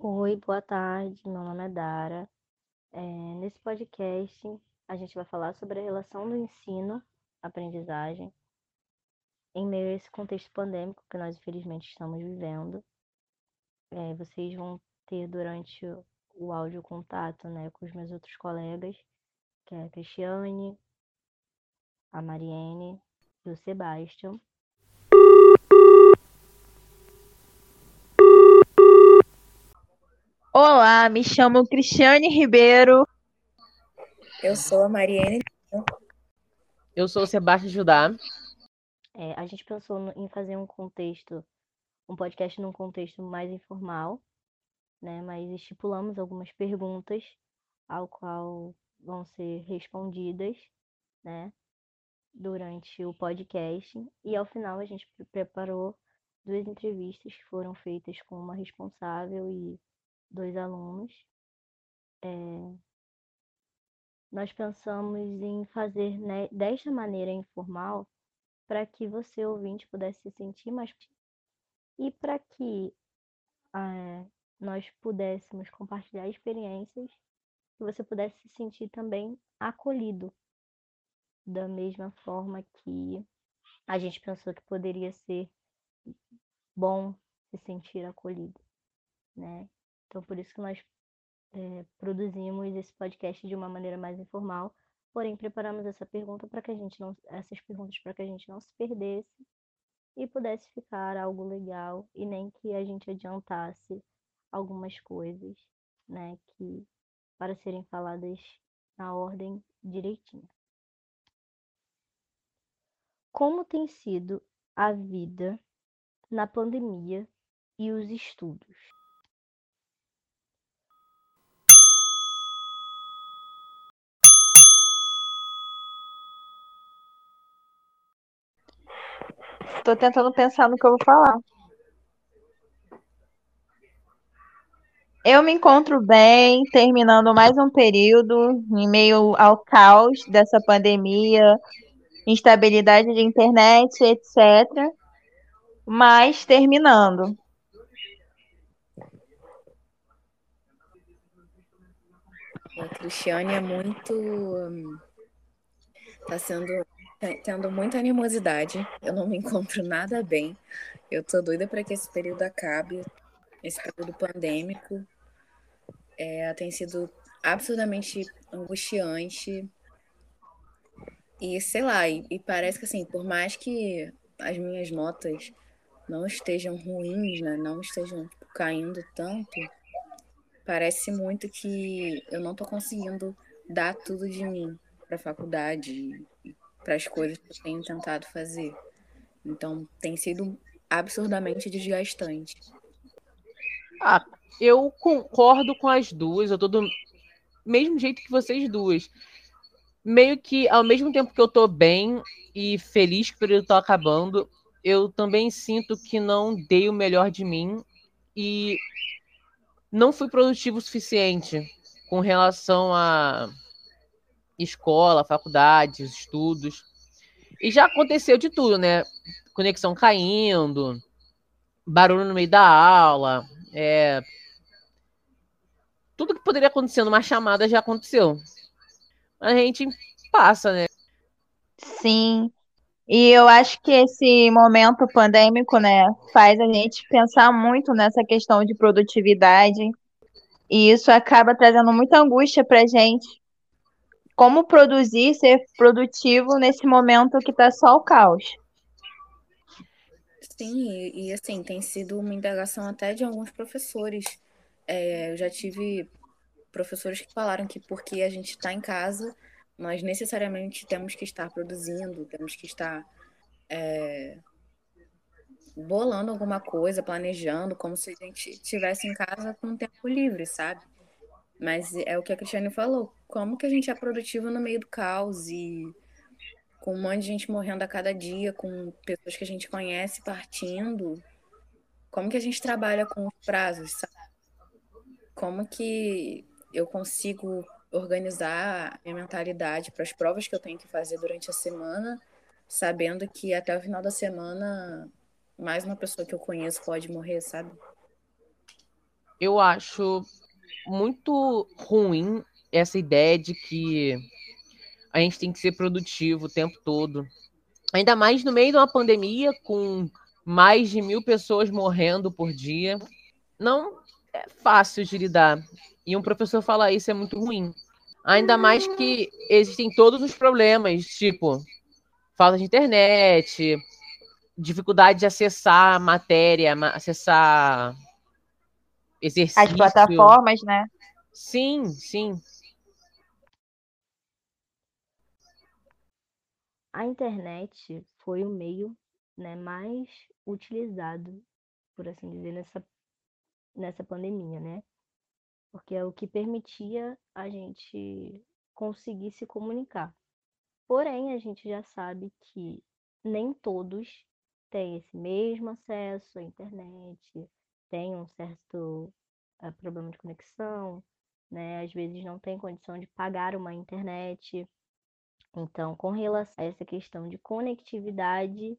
Oi, boa tarde. Meu nome é Dara. É, nesse podcast, a gente vai falar sobre a relação do ensino, aprendizagem, em meio a esse contexto pandêmico que nós, infelizmente, estamos vivendo. É, vocês vão ter durante o áudio contato né, com os meus outros colegas, que é a Cristiane, a Mariene e o Sebastião. Olá, me chamo Cristiane Ribeiro. Eu sou a Mariene. Eu sou o Sebastião Judá. É, a gente pensou em fazer um contexto, um podcast num contexto mais informal, né? Mas estipulamos algumas perguntas ao qual vão ser respondidas, né? Durante o podcast e ao final a gente preparou duas entrevistas que foram feitas com uma responsável e dois alunos. É, nós pensamos em fazer né, desta maneira informal para que você, ouvinte, pudesse se sentir mais. E para que é, nós pudéssemos compartilhar experiências e você pudesse se sentir também acolhido, da mesma forma que a gente pensou que poderia ser bom se sentir acolhido, né? Então, por isso que nós é, produzimos esse podcast de uma maneira mais informal, porém preparamos essa pergunta para que a gente não, essas perguntas para que a gente não se perdesse e pudesse ficar algo legal e nem que a gente adiantasse algumas coisas, né, que para serem faladas na ordem direitinha. Como tem sido a vida na pandemia e os estudos? Tô tentando pensar no que eu vou falar. Eu me encontro bem, terminando mais um período em meio ao caos dessa pandemia, instabilidade de internet, etc. Mas terminando. A Cristiane é muito. Está sendo tendo muita animosidade. Eu não me encontro nada bem. Eu tô doida para que esse período acabe, esse período pandêmico. É, tem sido absurdamente angustiante. E sei lá, e, e, parece que assim, por mais que as minhas notas não estejam ruins, né, não estejam tipo, caindo tanto, parece muito que eu não tô conseguindo dar tudo de mim para faculdade para as coisas que eu tenho tentado fazer. Então, tem sido absurdamente desgastante. Ah, eu concordo com as duas, eu tô do mesmo jeito que vocês duas. Meio que ao mesmo tempo que eu tô bem e feliz que o período tá acabando, eu também sinto que não dei o melhor de mim e não fui produtivo o suficiente com relação a escola, faculdade, estudos. E já aconteceu de tudo, né? Conexão caindo, barulho no meio da aula, é... tudo que poderia acontecer numa chamada já aconteceu. A gente passa, né? Sim. E eu acho que esse momento pandêmico, né, faz a gente pensar muito nessa questão de produtividade. E isso acaba trazendo muita angústia pra gente, como produzir, ser produtivo nesse momento que está só o caos. Sim, e, e, assim, tem sido uma indagação até de alguns professores. É, eu já tive professores que falaram que porque a gente está em casa, nós necessariamente temos que estar produzindo, temos que estar é, bolando alguma coisa, planejando, como se a gente estivesse em casa com tempo livre, sabe? Mas é o que a Cristiane falou. Como que a gente é produtivo no meio do caos e com um monte de gente morrendo a cada dia, com pessoas que a gente conhece partindo? Como que a gente trabalha com os prazos, sabe? Como que eu consigo organizar a minha mentalidade para as provas que eu tenho que fazer durante a semana, sabendo que até o final da semana mais uma pessoa que eu conheço pode morrer, sabe? Eu acho muito ruim essa ideia de que a gente tem que ser produtivo o tempo todo. Ainda mais no meio de uma pandemia, com mais de mil pessoas morrendo por dia. Não é fácil de lidar. E um professor falar isso é muito ruim. Ainda mais que existem todos os problemas, tipo falta de internet, dificuldade de acessar matéria, acessar exercício. As plataformas, né? Sim, sim. A internet foi o meio né, mais utilizado, por assim dizer, nessa, nessa pandemia, né? Porque é o que permitia a gente conseguir se comunicar. Porém, a gente já sabe que nem todos têm esse mesmo acesso à internet, têm um certo uh, problema de conexão, né? Às vezes não tem condição de pagar uma internet. Então, com relação a essa questão de conectividade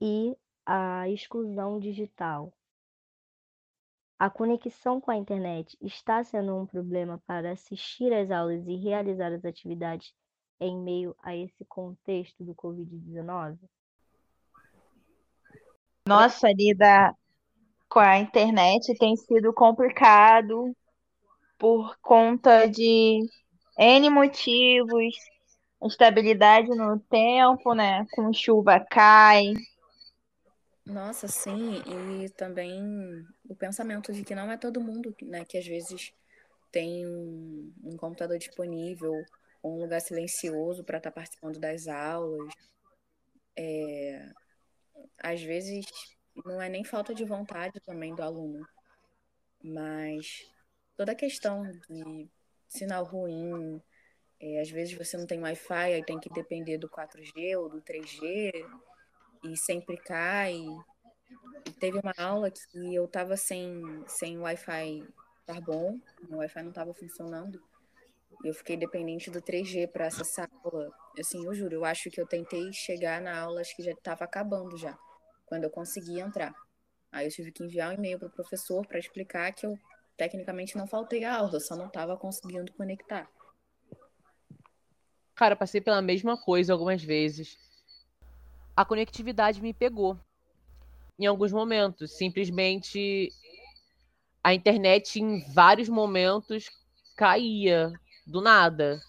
e a exclusão digital, a conexão com a internet está sendo um problema para assistir às aulas e realizar as atividades em meio a esse contexto do Covid-19? Nossa, lidar com a internet tem sido complicado por conta de N motivos, instabilidade no tempo, né? Com chuva cai. Nossa, sim, e também o pensamento de que não é todo mundo, né, que às vezes tem um, um computador disponível, um lugar silencioso para estar tá participando das aulas. É, às vezes não é nem falta de vontade também do aluno, mas toda a questão de sinal ruim, é, às vezes você não tem Wi-Fi, aí tem que depender do 4G ou do 3G, e sempre cai. E teve uma aula que eu estava sem, sem Wi-Fi estar bom, o Wi-Fi não estava funcionando. Eu fiquei dependente do 3G para acessar a aula. Assim, eu juro, eu acho que eu tentei chegar na aula, acho que já estava acabando já, quando eu consegui entrar. Aí eu tive que enviar um e-mail para o professor para explicar que eu tecnicamente não faltei a aula, só não estava conseguindo conectar. Cara, passei pela mesma coisa algumas vezes. A conectividade me pegou. Em alguns momentos, simplesmente a internet em vários momentos caía do nada.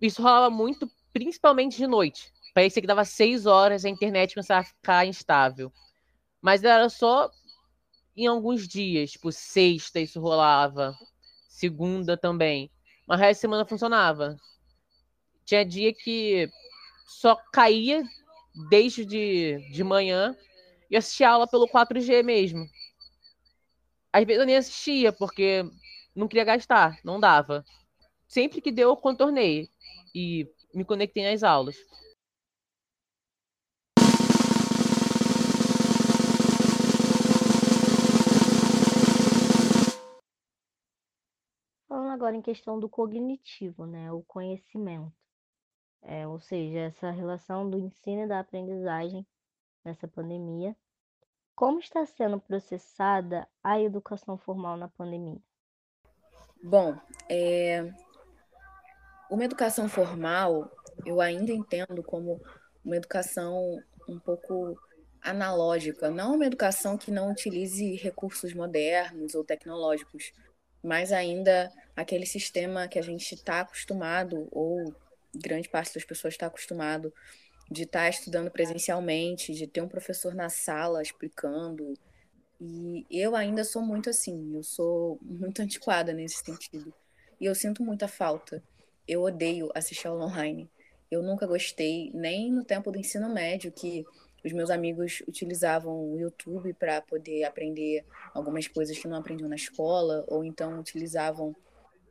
Isso rolava muito, principalmente de noite. Parecia que dava seis horas a internet começava a ficar instável. Mas era só em alguns dias, tipo, sexta isso rolava, segunda também. Mas a semana funcionava. Tinha dia que só caía desde de, de manhã e assistia aula pelo 4G mesmo. Às vezes eu nem assistia, porque não queria gastar, não dava. Sempre que deu, eu contornei e me conectei nas aulas. Agora em questão do cognitivo, né, o conhecimento. É, ou seja, essa relação do ensino e da aprendizagem nessa pandemia. Como está sendo processada a educação formal na pandemia? Bom, é... uma educação formal eu ainda entendo como uma educação um pouco analógica, não uma educação que não utilize recursos modernos ou tecnológicos, mas ainda aquele sistema que a gente está acostumado ou grande parte das pessoas está acostumado de estar tá estudando presencialmente, de ter um professor na sala explicando. E eu ainda sou muito assim, eu sou muito antiquada nesse sentido. E eu sinto muita falta. Eu odeio assistir aula online. Eu nunca gostei, nem no tempo do ensino médio, que os meus amigos utilizavam o YouTube para poder aprender algumas coisas que não aprendiam na escola, ou então utilizavam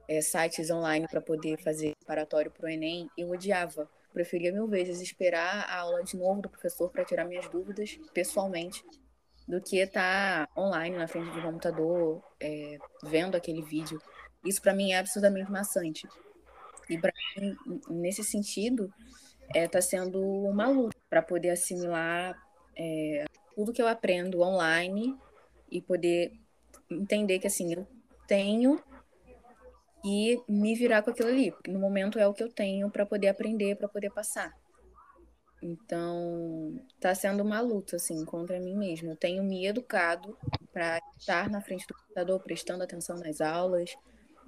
é, sites online para poder fazer preparatório para o Enem, eu odiava. Preferia mil vezes esperar a aula de novo do professor para tirar minhas dúvidas pessoalmente, do que estar tá online na frente do computador, é, vendo aquele vídeo. Isso para mim é absurdamente maçante. E para mim, nesse sentido, está é, tá sendo uma luta para poder assimilar é, tudo que eu aprendo online e poder entender que assim, eu tenho e me virar com aquilo ali. No momento é o que eu tenho para poder aprender, para poder passar. Então, tá sendo uma luta assim contra mim mesma. Eu tenho me educado para estar na frente do computador, prestando atenção nas aulas,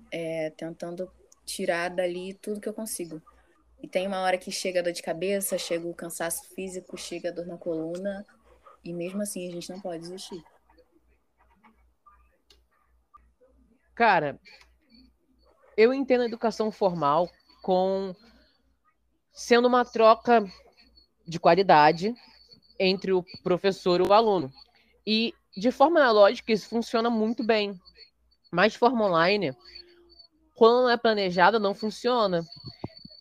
é, tentando tirar dali tudo que eu consigo. E tem uma hora que chega a dor de cabeça, chega o cansaço físico, chega a dor na coluna, e mesmo assim a gente não pode desistir. Cara, eu entendo a educação formal com sendo uma troca de qualidade entre o professor e o aluno. E de forma analógica isso funciona muito bem. Mas de forma online, quando não é planejada, não funciona.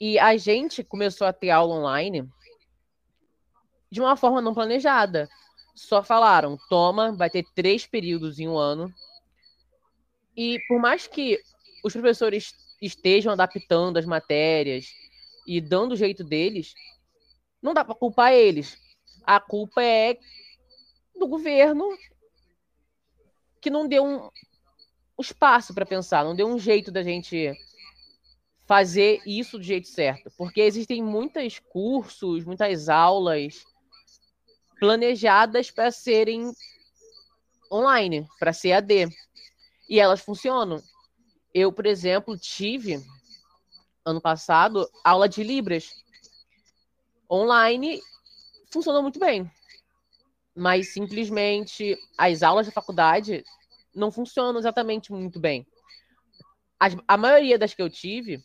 E a gente começou a ter aula online de uma forma não planejada. Só falaram, toma, vai ter três períodos em um ano. E por mais que os professores estejam adaptando as matérias e dando o jeito deles, não dá para culpar eles. A culpa é do governo que não deu um, espaço para pensar, não deu um jeito da gente fazer isso do jeito certo, porque existem muitos cursos, muitas aulas planejadas para serem online, para ser AD. E elas funcionam. Eu, por exemplo, tive ano passado aula de Libras online, funcionou muito bem. Mas simplesmente as aulas da faculdade não funcionam exatamente muito bem. As, a maioria das que eu tive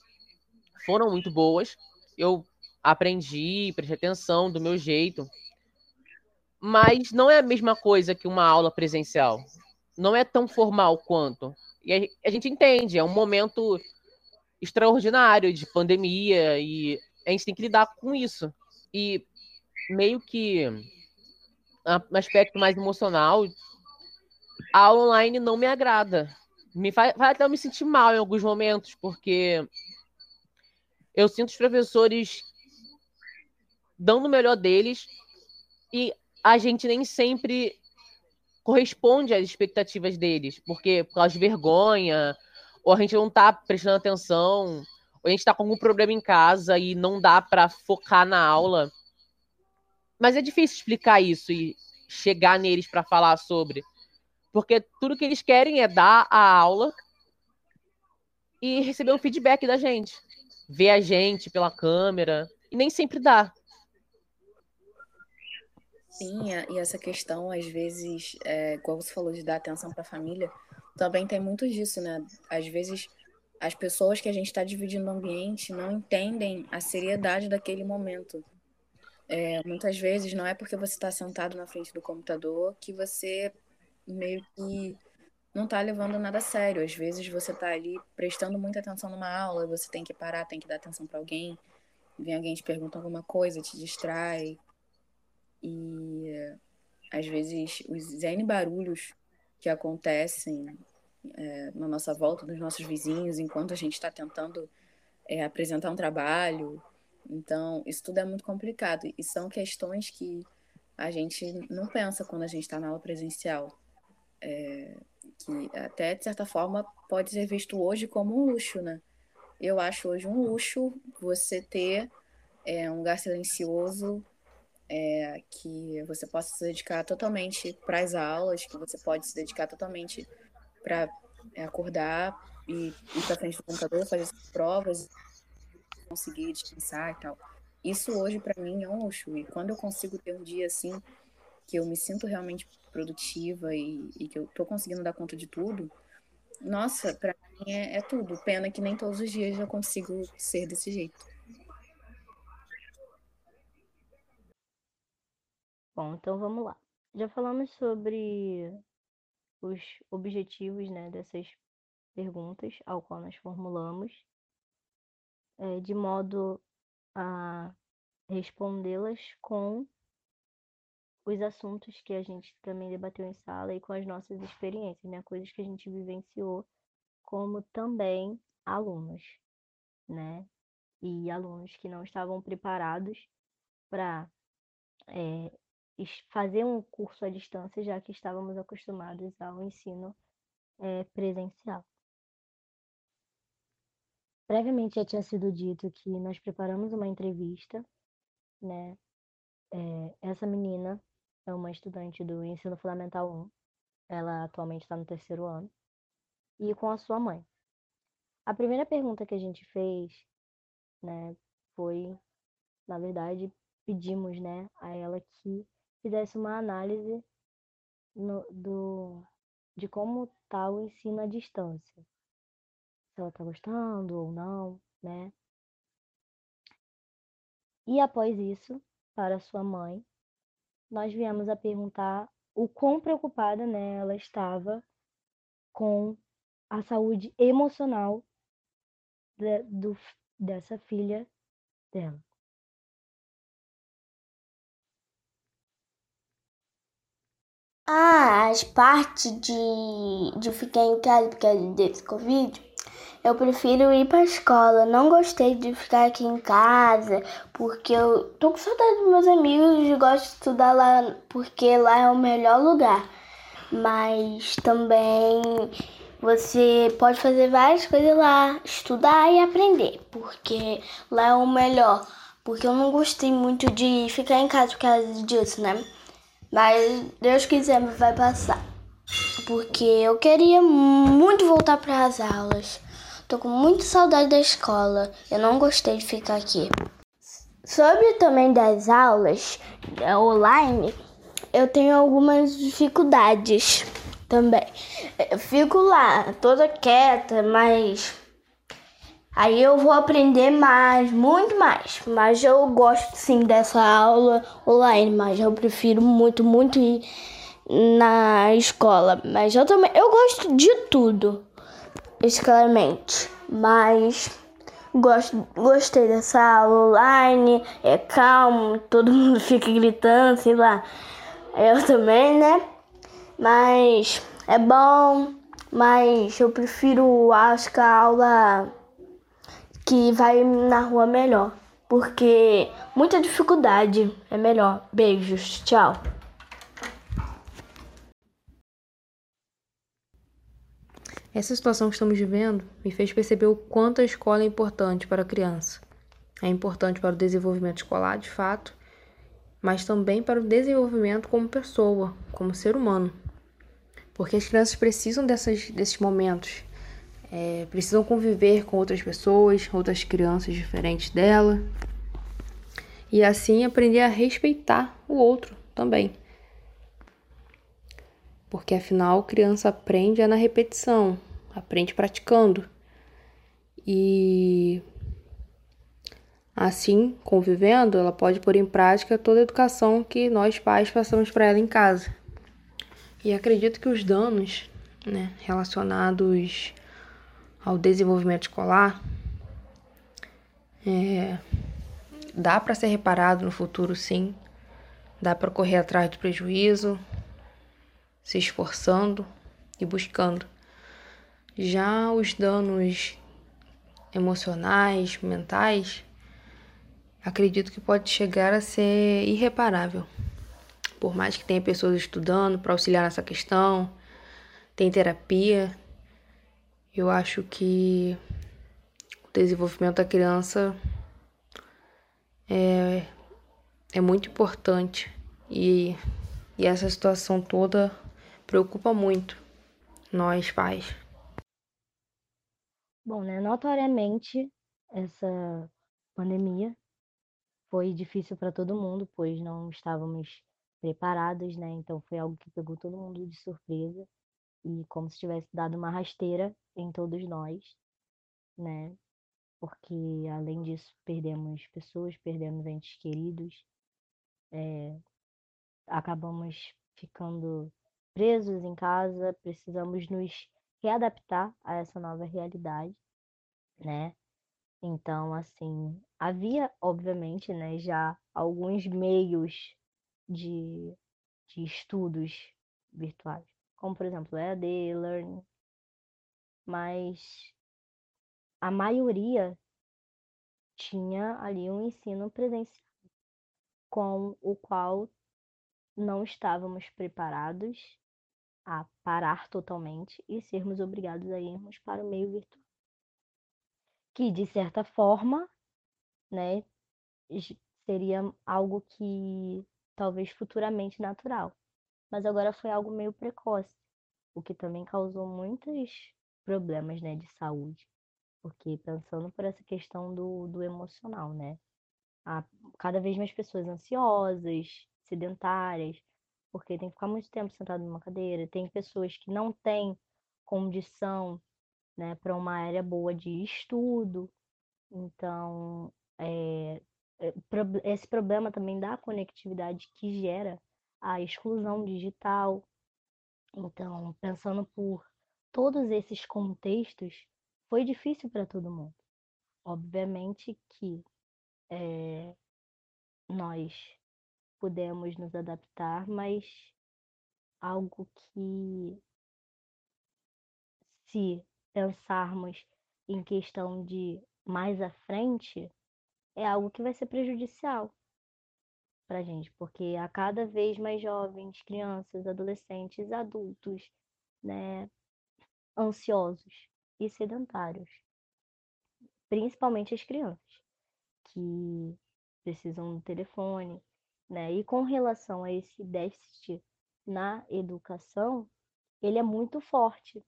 foram muito boas. Eu aprendi, prestei atenção do meu jeito. Mas não é a mesma coisa que uma aula presencial. Não é tão formal quanto. E a, gente entende, é um momento extraordinário de pandemia e a gente tem que lidar com isso. E meio que no aspecto mais emocional, a aula online não me agrada. Me faz, faz até eu me sentir mal em alguns momentos, porque eu sinto os professores dando o melhor deles e a gente nem sempre corresponde às expectativas deles, porque por causa de vergonha, ou a gente não tá prestando atenção, ou a gente tá com algum problema em casa e não dá para focar na aula. Mas é difícil explicar isso e chegar neles para falar sobre, porque tudo que eles querem é dar a aula e receber um feedback da gente ver a gente pela câmera, e nem sempre dá. Sim, e essa questão, às vezes, é, como você falou, de dar atenção para a família, também tem muito disso, né? Às vezes, as pessoas que a gente está dividindo o ambiente não entendem a seriedade daquele momento. É, muitas vezes, não é porque você está sentado na frente do computador que você meio que não tá levando nada a sério. Às vezes você tá ali prestando muita atenção numa aula, você tem que parar, tem que dar atenção para alguém. Vem alguém te pergunta alguma coisa, te distrai. E às vezes os N barulhos que acontecem é, na nossa volta, dos nossos vizinhos, enquanto a gente está tentando é, apresentar um trabalho. Então, isso tudo é muito complicado. E são questões que a gente não pensa quando a gente está na aula presencial. É, que até de certa forma pode ser visto hoje como um luxo, né? Eu acho hoje um luxo você ter é, um lugar silencioso é, que você possa se dedicar totalmente para as aulas, que você pode se dedicar totalmente para é, acordar e ir para frente do computador, fazer as provas, conseguir descansar e tal. Isso hoje para mim é um luxo. E quando eu consigo ter um dia assim que eu me sinto realmente produtiva e, e que eu tô conseguindo dar conta de tudo, nossa, para mim é, é, tudo. Pena que nem todos os dias eu consigo ser desse jeito. Bom, então vamos lá. Já falamos sobre os objetivos né, dessas perguntas ao qual nós formulamos, é, de modo a respondê-las com os assuntos que a gente também debateu em sala e com as nossas experiências, né? Coisas que a gente vivenciou como também alunos, né? E alunos que não estavam preparados para é, fazer um curso à distância, já que estávamos acostumados ao ensino é, presencial. Previamente já tinha sido dito que nós preparamos uma entrevista, né? É, essa menina é uma estudante do ensino fundamental 1, ela atualmente está no terceiro ano, e com a sua mãe. A primeira pergunta que a gente fez, né, foi, na verdade, pedimos, né, a ela que fizesse uma análise no, do, de como está o ensino à distância. Se ela está gostando ou não, né? E após isso, para sua mãe, nós viemos a perguntar o quão preocupada né, ela estava com a saúde emocional de, do, dessa filha dela. Ah, as partes de, de ficar em casa por causa desse Covid, eu prefiro ir pra escola. Não gostei de ficar aqui em casa, porque eu tô com saudade dos meus amigos e gosto de estudar lá, porque lá é o melhor lugar. Mas também você pode fazer várias coisas lá, estudar e aprender, porque lá é o melhor. Porque eu não gostei muito de ficar em casa por causa disso, né? Mas Deus quiser vai passar. Porque eu queria muito voltar para as aulas. Tô com muita saudade da escola. Eu não gostei de ficar aqui. Sobre também das aulas é, online, eu tenho algumas dificuldades também. Eu fico lá, toda quieta, mas Aí eu vou aprender mais, muito mais. Mas eu gosto sim dessa aula online, mas eu prefiro muito, muito ir na escola. Mas eu também, eu gosto de tudo, claramente. Mas gosto, gostei dessa aula online, é calmo, todo mundo fica gritando, sei lá. Eu também, né? Mas é bom, mas eu prefiro acho que a aula que vai na rua melhor. Porque muita dificuldade é melhor. Beijos, tchau. Essa situação que estamos vivendo me fez perceber o quanto a escola é importante para a criança. É importante para o desenvolvimento escolar, de fato, mas também para o desenvolvimento como pessoa, como ser humano. Porque as crianças precisam dessas, desses momentos é, precisam conviver com outras pessoas, outras crianças diferentes dela. E assim aprender a respeitar o outro também. Porque afinal, criança aprende é na repetição, aprende praticando. E assim, convivendo, ela pode pôr em prática toda a educação que nós pais passamos para ela em casa. E acredito que os danos né, relacionados ao desenvolvimento escolar, é, dá para ser reparado no futuro, sim. Dá para correr atrás do prejuízo, se esforçando e buscando. Já os danos emocionais, mentais, acredito que pode chegar a ser irreparável. Por mais que tenha pessoas estudando para auxiliar nessa questão, tem terapia, eu acho que o desenvolvimento da criança é, é muito importante e, e essa situação toda preocupa muito nós pais. Bom, né, notoriamente essa pandemia foi difícil para todo mundo, pois não estávamos preparados, né? Então foi algo que pegou todo mundo de surpresa e como se tivesse dado uma rasteira em todos nós, né? Porque além disso perdemos pessoas, perdemos entes queridos, é, acabamos ficando presos em casa, precisamos nos readaptar a essa nova realidade, né? Então, assim, havia, obviamente, né, já alguns meios de, de estudos virtuais como por exemplo EAD, Learning, mas a maioria tinha ali um ensino presencial, com o qual não estávamos preparados a parar totalmente e sermos obrigados a irmos para o meio virtual. Que, de certa forma, né, seria algo que talvez futuramente natural. Mas agora foi algo meio precoce, o que também causou muitos problemas, né, de saúde. Porque pensando por essa questão do, do emocional, né? Há cada vez mais pessoas ansiosas, sedentárias, porque tem que ficar muito tempo sentado numa cadeira. Tem pessoas que não têm condição, né, para uma área boa de estudo. Então, é, esse problema também da conectividade que gera a exclusão digital. Então, pensando por todos esses contextos, foi difícil para todo mundo. Obviamente que é, nós pudemos nos adaptar, mas algo que, se pensarmos em questão de mais à frente, é algo que vai ser prejudicial para a gente, porque a cada vez mais jovens, crianças, adolescentes, adultos, né, ansiosos e sedentários, principalmente as crianças, que precisam do telefone, né? E com relação a esse déficit na educação, ele é muito forte.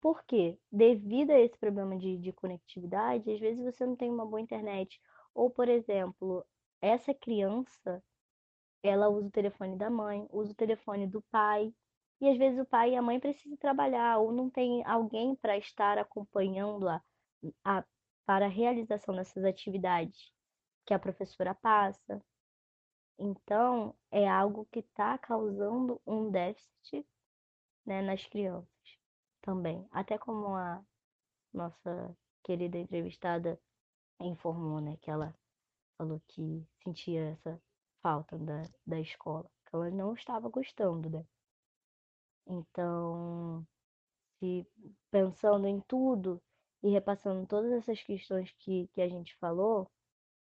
Por quê? Devido a esse problema de, de conectividade, às vezes você não tem uma boa internet. Ou, por exemplo, essa criança, ela usa o telefone da mãe, usa o telefone do pai, e às vezes o pai e a mãe precisam trabalhar, ou não tem alguém para estar acompanhando a, a, para a realização dessas atividades que a professora passa. Então, é algo que está causando um déficit né, nas crianças também. Até como a nossa querida entrevistada informou, né, que ela falou que sentia essa falta da, da escola, que ela não estava gostando, né? Então, se pensando em tudo e repassando todas essas questões que, que a gente falou,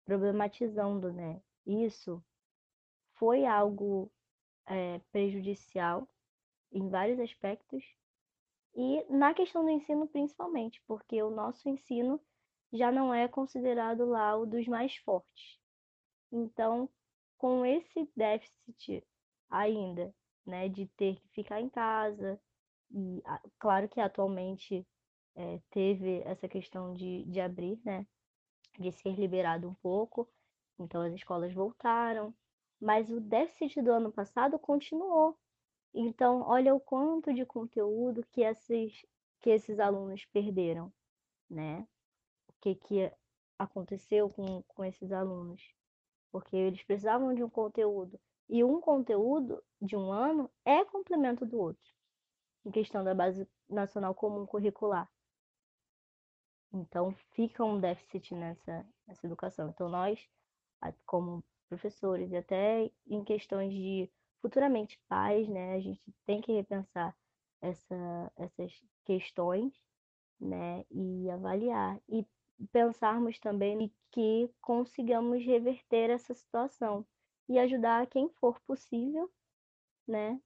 problematizando, né? Isso foi algo é, prejudicial em vários aspectos e na questão do ensino principalmente, porque o nosso ensino já não é considerado lá o dos mais fortes. Então, com esse déficit ainda, né, de ter que ficar em casa, e claro que atualmente é, teve essa questão de, de abrir, né, de ser liberado um pouco, então as escolas voltaram, mas o déficit do ano passado continuou. Então, olha o quanto de conteúdo que esses, que esses alunos perderam, né? O que, que aconteceu com, com esses alunos? Porque eles precisavam de um conteúdo. E um conteúdo de um ano é complemento do outro, em questão da Base Nacional Comum Curricular. Então, fica um déficit nessa, nessa educação. Então, nós, como professores, e até em questões de futuramente pais, né, a gente tem que repensar essa, essas questões, né, e avaliar. E pensarmos também que consigamos reverter essa situação e ajudar quem for possível, né,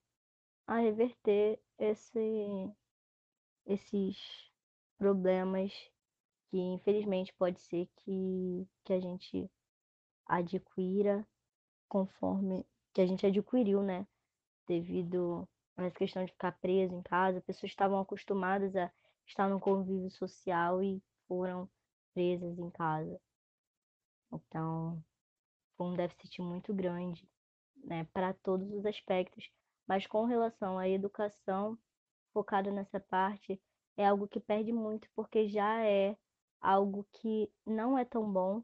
a reverter esse, esses problemas que infelizmente pode ser que, que a gente adquira conforme que a gente adquiriu, né? Devido a essa questão de ficar preso em casa, pessoas estavam acostumadas a estar no convívio social e foram presas em casa. Então, foi um déficit muito grande, né, para todos os aspectos, mas com relação à educação focada nessa parte, é algo que perde muito porque já é algo que não é tão bom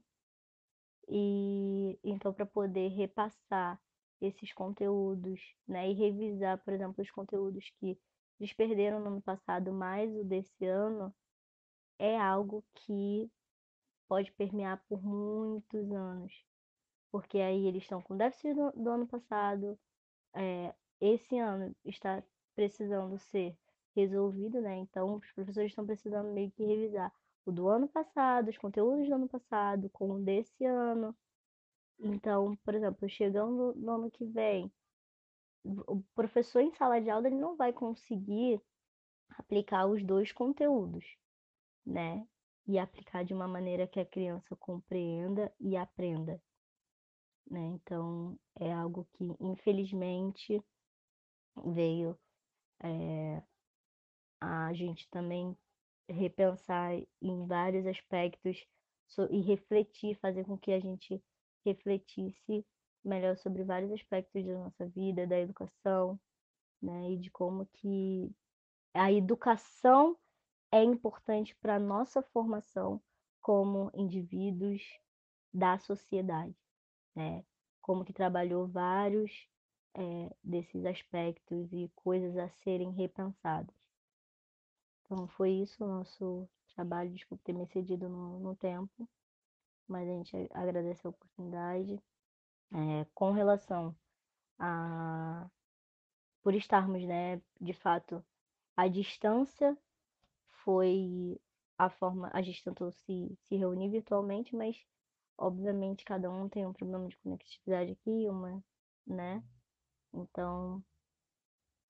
e então para poder repassar esses conteúdos, né, e revisar, por exemplo, os conteúdos que eles perderam no ano passado, mais o desse ano, é algo que pode permear por muitos anos, porque aí eles estão com déficit do, do ano passado, é, esse ano está precisando ser resolvido, né? Então os professores estão precisando meio que revisar o do ano passado, os conteúdos do ano passado, com o desse ano. Então, por exemplo, chegando no ano que vem, o professor em sala de aula ele não vai conseguir aplicar os dois conteúdos, né? E aplicar de uma maneira que a criança compreenda e aprenda, né? Então, é algo que, infelizmente, veio é, a gente também repensar em vários aspectos e refletir, fazer com que a gente refletisse melhor sobre vários aspectos da nossa vida, da educação, né? E de como que a educação é importante para a nossa formação como indivíduos da sociedade, né? Como que trabalhou vários é, desses aspectos e coisas a serem repensadas. Então foi isso o nosso trabalho, desculpe ter me excedido no, no tempo, mas a gente agradece a oportunidade. É, com relação a por estarmos, né, de fato, a distância foi a forma, a gente tentou se, se reunir virtualmente, mas obviamente cada um tem um problema de conectividade aqui, uma, né? Então,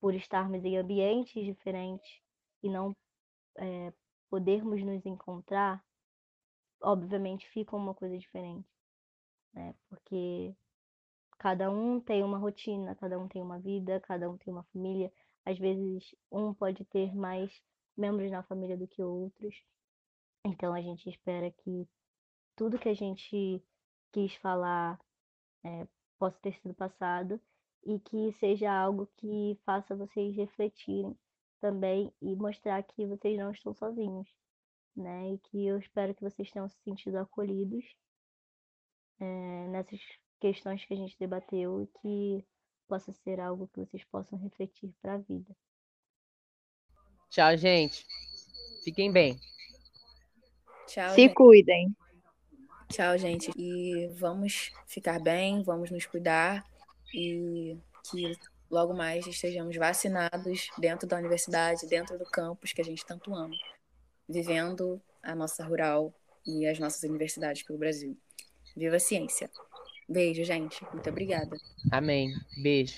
por estarmos em ambientes diferentes e não é, podermos nos encontrar, obviamente fica uma coisa diferente, né? Porque cada um tem uma rotina, cada um tem uma vida, cada um tem uma família. Às vezes um pode ter mais membros na família do que outros. Então a gente espera que tudo que a gente quis falar é, possa ter sido passado e que seja algo que faça vocês refletirem também e mostrar que vocês não estão sozinhos, né? E que eu espero que vocês tenham se sentido acolhidos é, nessas questões que a gente debateu e que possa ser algo que vocês possam refletir para a vida. Tchau, gente. Fiquem bem. Tchau. Se gente. cuidem. Tchau, gente. E vamos ficar bem, vamos nos cuidar e que logo mais estejamos vacinados dentro da universidade, dentro do campus que a gente tanto ama, vivendo a nossa rural e as nossas universidades pelo Brasil. Viva a ciência! Beijo, gente. Muito obrigada. Amém. Beijo.